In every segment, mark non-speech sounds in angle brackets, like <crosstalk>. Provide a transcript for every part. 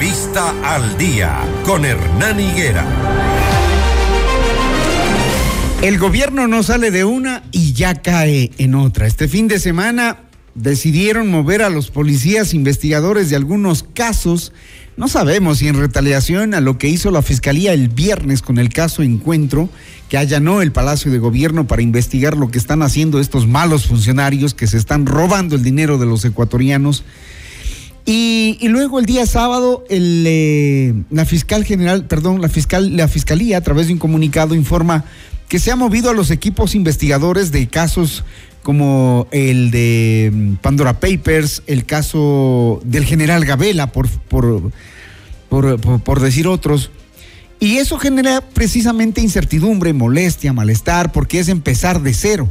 Entrevista al día con Hernán Higuera. El gobierno no sale de una y ya cae en otra. Este fin de semana decidieron mover a los policías investigadores de algunos casos. No sabemos si en retaliación a lo que hizo la fiscalía el viernes con el caso Encuentro, que allanó el Palacio de Gobierno para investigar lo que están haciendo estos malos funcionarios que se están robando el dinero de los ecuatorianos. Y, luego el día sábado, el, eh, la fiscal general, perdón, la fiscal, la fiscalía a través de un comunicado informa que se ha movido a los equipos investigadores de casos como el de mm, Pandora Papers, el caso del general Gabela, por, por, por, por decir otros. Y eso genera precisamente incertidumbre, molestia, malestar, porque es empezar de cero.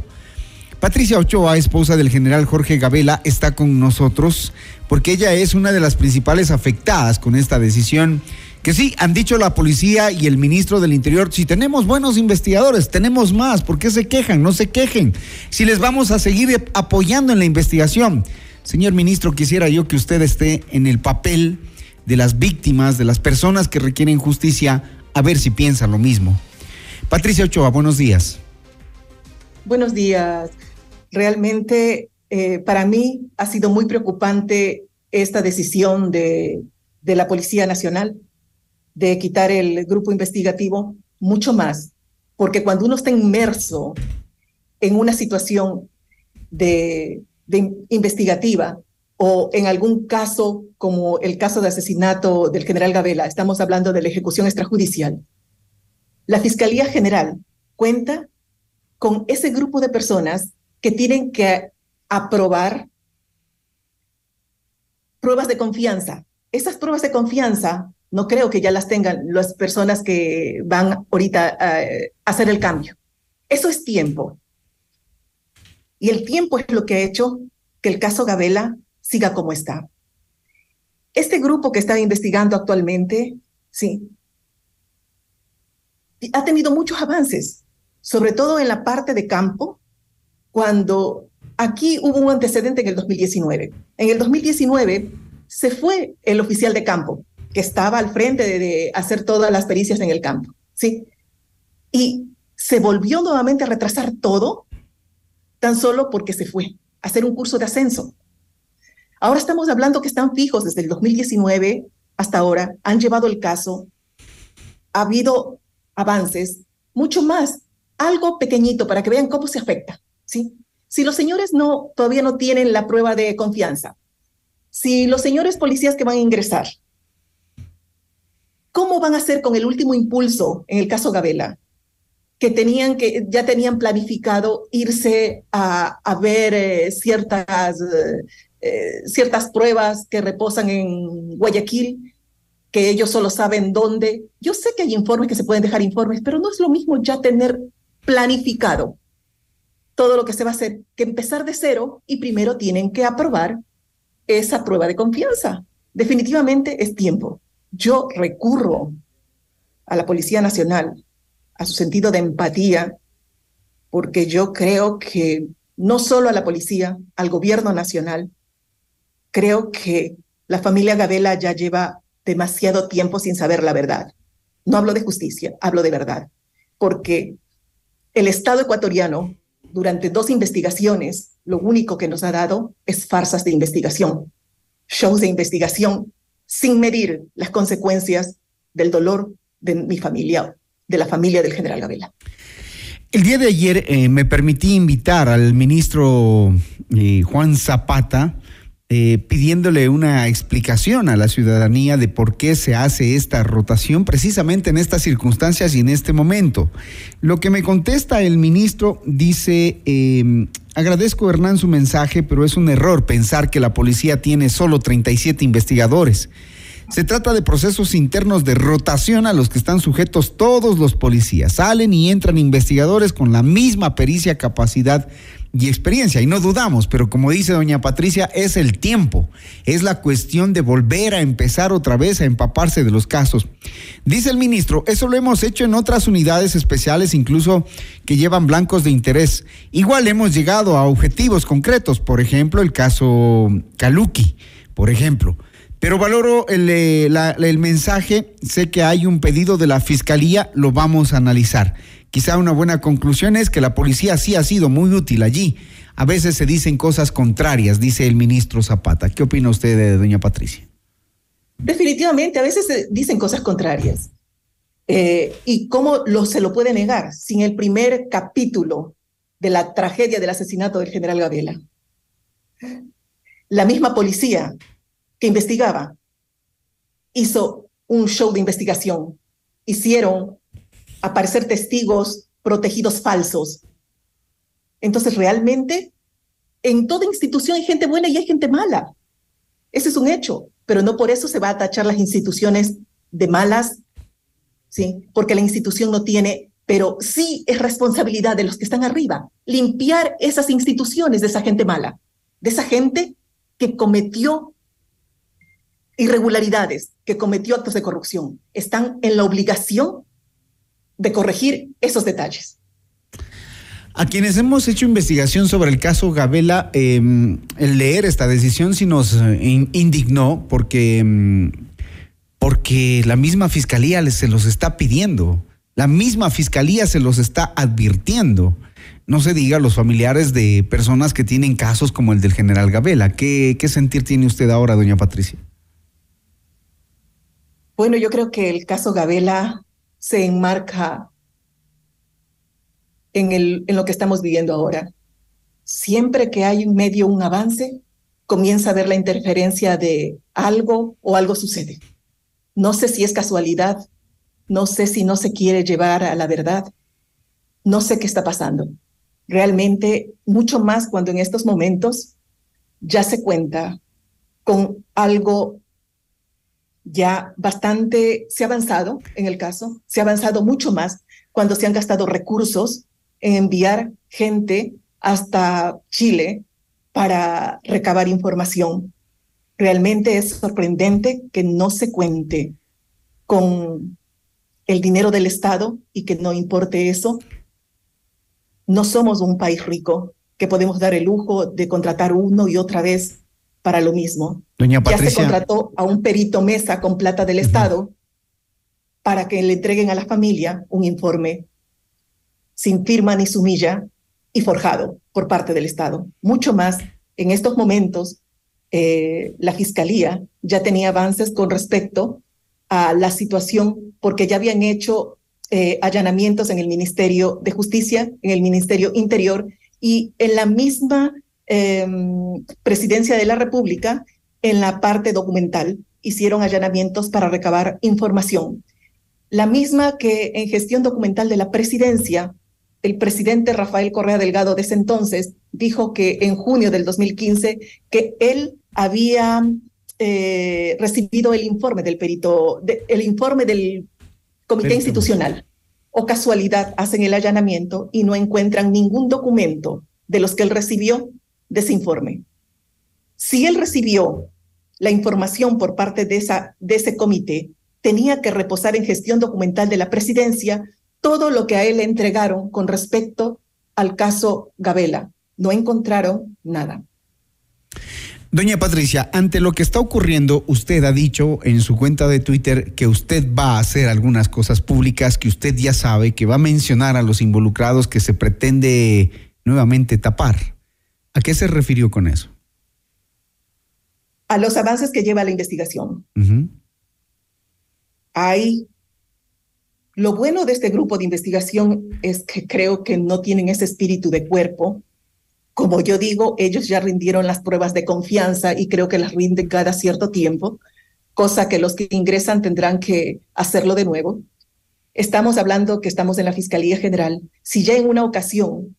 Patricia Ochoa, esposa del general Jorge Gabela, está con nosotros porque ella es una de las principales afectadas con esta decisión. Que sí, han dicho la policía y el ministro del Interior, si tenemos buenos investigadores, tenemos más, ¿por qué se quejan? No se quejen. Si les vamos a seguir apoyando en la investigación. Señor ministro, quisiera yo que usted esté en el papel de las víctimas, de las personas que requieren justicia, a ver si piensa lo mismo. Patricia Ochoa, buenos días. Buenos días. Realmente eh, para mí ha sido muy preocupante esta decisión de, la Policía Nacional de quitar el grupo investigativo, mucho más, porque cuando uno está inmerso en una situación de, de investigativa o en algún caso como el caso de asesinato del general Gabela, estamos hablando de la ejecución extrajudicial, la Fiscalía General cuenta con ese grupo de personas que tienen que aprobar pruebas de confianza. Esas pruebas de confianza no creo que ya las tengan las personas que van ahorita a hacer el cambio. Eso es tiempo. Y el tiempo es lo que ha hecho que el caso Gabela siga como está. Este grupo que está investigando actualmente, sí, ha tenido muchos avances, sobre todo en la parte de campo, cuando aquí hubo un antecedente en el 2019. En el 2019 se fue el oficial de campo, que estaba al frente de, de, hacer todas las pericias en el campo, ¿sí? Y se volvió nuevamente a retrasar todo, tan solo porque se fue a hacer un curso de ascenso. Ahora estamos hablando que están fijos desde el 2019 hasta ahora, han llevado el caso, ha habido avances, mucho más, algo pequeñito para que vean cómo se afecta, ¿sí? Si los señores no, todavía no tienen la prueba de confianza, si los señores policías que van a ingresar, ¿cómo van a hacer con el último impulso en el caso Gabela? Que tenían que, ya tenían planificado irse a, ver eh, ciertas, eh, ciertas pruebas que reposan en Guayaquil, que ellos solo saben dónde. Yo sé que hay informes que se pueden dejar informes, pero no es lo mismo ya tener planificado todo lo que se va a hacer que empezar de cero y primero tienen que aprobar esa prueba de confianza. Definitivamente es tiempo. Yo recurro a la Policía Nacional, a su sentido de empatía, porque yo creo que no solo a la policía, al gobierno nacional, creo que la familia Gabela ya lleva demasiado tiempo sin saber la verdad. No hablo de justicia, hablo de verdad, porque el Estado ecuatoriano durante dos investigaciones, lo único que nos ha dado es farsas de investigación, shows de investigación sin medir las consecuencias del dolor de mi familia, de la familia del general Gabela. El día de ayer eh, me permití invitar al ministro eh, Juan Zapata eh, pidiéndole una explicación a la ciudadanía de por qué se hace esta rotación precisamente en estas circunstancias y en este momento. Lo que me contesta el ministro dice, eh, agradezco Hernán su mensaje, pero es un error pensar que la policía tiene solo 37 investigadores. Se trata de procesos internos de rotación a los que están sujetos todos los policías. Salen y entran investigadores con la misma pericia, capacidad y experiencia. Y no dudamos, pero como dice doña Patricia, es el tiempo. Es la cuestión de volver a empezar otra vez a empaparse de los casos. Dice el ministro, eso lo hemos hecho en otras unidades especiales, incluso que llevan blancos de interés. Igual hemos llegado a objetivos concretos, por ejemplo, el caso Kaluki, por ejemplo Pero valoro el, eh, el, mensaje, sé que hay un pedido de la Fiscalía, lo vamos a analizar. Quizá una buena conclusión es que la policía sí ha sido muy útil allí. A veces se dicen cosas contrarias, dice el ministro Zapata. ¿Qué opina usted de doña Patricia? Definitivamente, a veces se dicen cosas contrarias. Eh, ¿Y cómo lo, se lo puede negar sin el primer capítulo de la tragedia del asesinato del general Gabela? La misma policía que investigaba hizo un show de investigación. Hicieron aparecer testigos protegidos falsos. Entonces, realmente, en toda institución hay gente buena y hay gente mala. Ese es un hecho, pero no por eso se va a tachar las instituciones de malas, ¿sí? Porque la institución no tiene, pero sí es responsabilidad de los que están arriba, limpiar esas instituciones de esa gente mala, de esa gente que cometió irregularidades, que cometió actos de corrupción. Están en la obligación de corregir esos detalles. A quienes hemos hecho investigación sobre el caso Gabela, em, el leer esta decisión sí nos eh, indignó porque, em, porque la misma fiscalía se los está pidiendo, la misma fiscalía se los está advirtiendo. No se diga los familiares de personas que tienen casos como el del general Gabela. ¿Qué, qué sentir tiene usted ahora, doña Patricia? Bueno, yo creo que el caso Gabela se enmarca en, el, en lo que estamos viviendo ahora. Siempre que hay un medio un avance, comienza a ver la interferencia de algo o algo sucede. No sé si es casualidad, no sé si no se quiere llevar a la verdad, no sé qué está pasando. Realmente, mucho más cuando en estos momentos ya se cuenta con algo ya bastante, se ha avanzado en el caso, se ha avanzado mucho más cuando se han gastado recursos en enviar gente hasta Chile para recabar información. Realmente es sorprendente que no se cuente con el dinero del Estado y que no importe eso. No somos un país rico que podemos dar el lujo de contratar uno y otra vez para lo mismo. Doña Patricia. Ya se contrató a un perito mesa con plata del Estado para que le entreguen a la familia un informe sin firma ni sumilla y forjado por parte del Estado. Mucho más, en estos momentos, eh, la Fiscalía ya tenía avances con respecto a la situación porque ya habían hecho eh, allanamientos en el Ministerio de Justicia, en el Ministerio Interior y en la misma em, Presidencia de la República, en la parte documental, hicieron allanamientos para recabar información. La misma que en gestión documental de la Presidencia el presidente Rafael Correa Delgado de ese entonces dijo que en junio del 2015 que él había eh, recibido el informe del perito, el informe del comité institucional. O casualidad hacen el allanamiento y no encuentran ningún documento de los que él recibió de ese informe. Si él recibió la información por parte de, ese comité, tenía que reposar en gestión documental de la presidencia todo lo que a él le entregaron con respecto al caso Gabela. No encontraron nada. Doña Patricia, ante lo que está ocurriendo, usted ha dicho en su cuenta de Twitter que usted va a hacer algunas cosas públicas, que usted ya sabe, que va a mencionar a los involucrados que se pretende nuevamente tapar. ¿A qué se refirió con eso? A los avances que lleva la investigación. Hay lo bueno de este grupo de investigación es que creo que no tienen ese espíritu de cuerpo. Como yo digo, ellos ya rindieron las pruebas de confianza y creo que las rinden cada cierto tiempo, cosa que los que ingresan tendrán que hacerlo de nuevo. Estamos hablando que estamos en la Fiscalía General. Si ya en una ocasión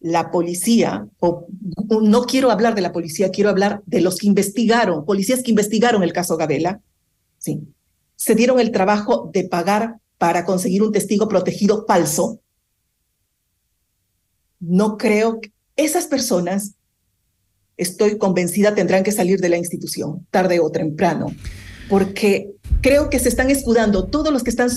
la policía, o no quiero hablar de la policía, quiero hablar de los que investigaron, policías que investigaron el caso Gabela, sí, se dieron el trabajo de pagar para conseguir un testigo protegido falso, no creo que esas personas, estoy convencida, tendrán que salir de la institución, tarde o temprano, porque creo que se están escudando todos los que están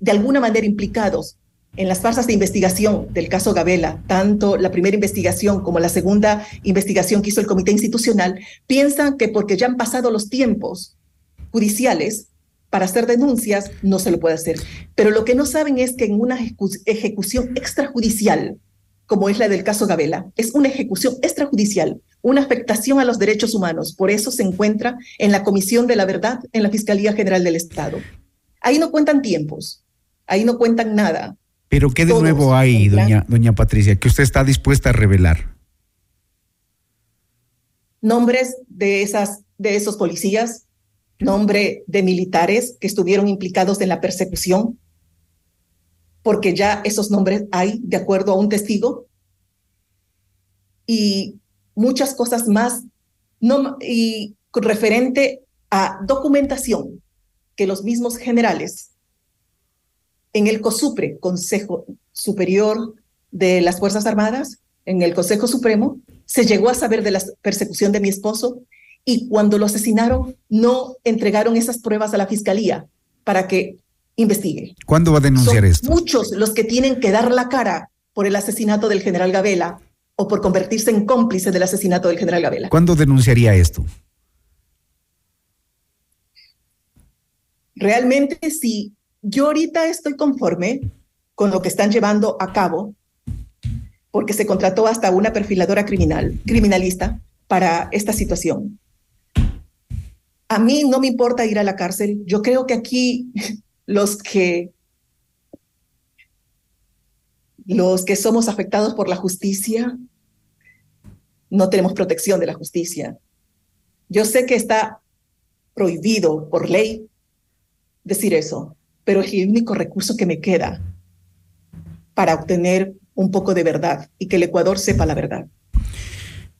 de alguna manera implicados en las farsas de investigación del caso Gabela, tanto la primera investigación como la segunda investigación que hizo el Comité Institucional, piensan que porque ya han pasado los tiempos judiciales para hacer denuncias, no se lo puede hacer. Pero lo que no saben es que en una ejecución extrajudicial, como es la del caso Gabela, es una ejecución extrajudicial, una afectación a los derechos humanos. Por eso se encuentra en la Comisión de la Verdad en la Fiscalía General del Estado. Ahí no cuentan tiempos, ahí no cuentan nada. Pero ¿qué de nuevo hay, doña, doña Patricia, que usted está dispuesta a revelar? Nombres de, esas, de esos policías, nombre de militares que estuvieron implicados en la persecución, porque ya esos nombres hay de acuerdo a un testigo, y muchas cosas más, no, y referente a documentación que los mismos generales en el COSUPRE, Consejo Superior de las Fuerzas Armadas, en el Consejo Supremo, se llegó a saber de la persecución de mi esposo y cuando lo asesinaron no entregaron esas pruebas a la fiscalía para que investigue. ¿Cuándo va a denunciar esto? Muchos los que tienen que dar la cara por el asesinato del general Gabela o por convertirse en cómplice del asesinato del general Gabela. ¿Cuándo denunciaría esto? Realmente sí yo ahorita estoy conforme con lo que están llevando a cabo, porque se contrató hasta una perfiladora criminal, criminalista para esta situación. A mí no me importa ir a la cárcel. Yo creo que aquí <laughs> los que los que somos afectados por la justicia no tenemos protección de la justicia. Yo sé que está prohibido por ley decir eso, pero es el único recurso que me queda para obtener un poco de verdad y que el Ecuador sepa la verdad.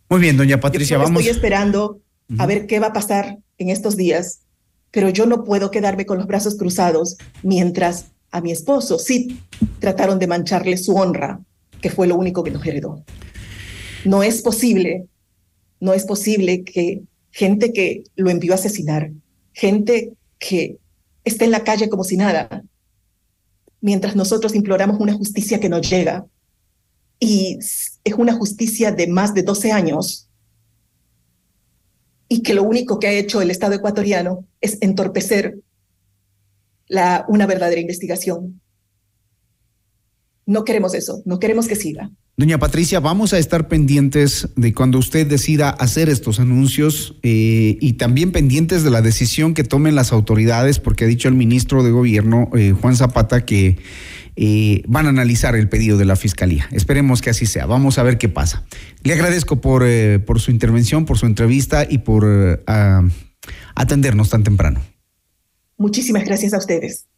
Muy bien, doña Patricia, vamos. Estoy esperando a ver qué va a pasar en estos días, pero yo no puedo quedarme con los brazos cruzados mientras a mi esposo sí trataron de mancharle su honra, que fue lo único que nos heredó. No es posible, no es posible que gente que lo envió a asesinar, gente que está en la calle como si nada, mientras nosotros imploramos una justicia que nos llega. Y es una justicia de más de 12 años y que lo único que ha hecho el Estado ecuatoriano es entorpecer la, una verdadera investigación. No queremos eso, no queremos que siga. Doña Patricia, vamos a estar pendientes de cuando usted decida hacer estos anuncios eh, y también pendientes de la decisión que tomen las autoridades, porque ha dicho el ministro de Gobierno, eh, Juan Zapata, que eh, van a analizar el pedido de la Fiscalía. Esperemos que así sea. Vamos a ver qué pasa. Le agradezco por, por su intervención, por su entrevista y por atendernos tan temprano. Muchísimas gracias a ustedes.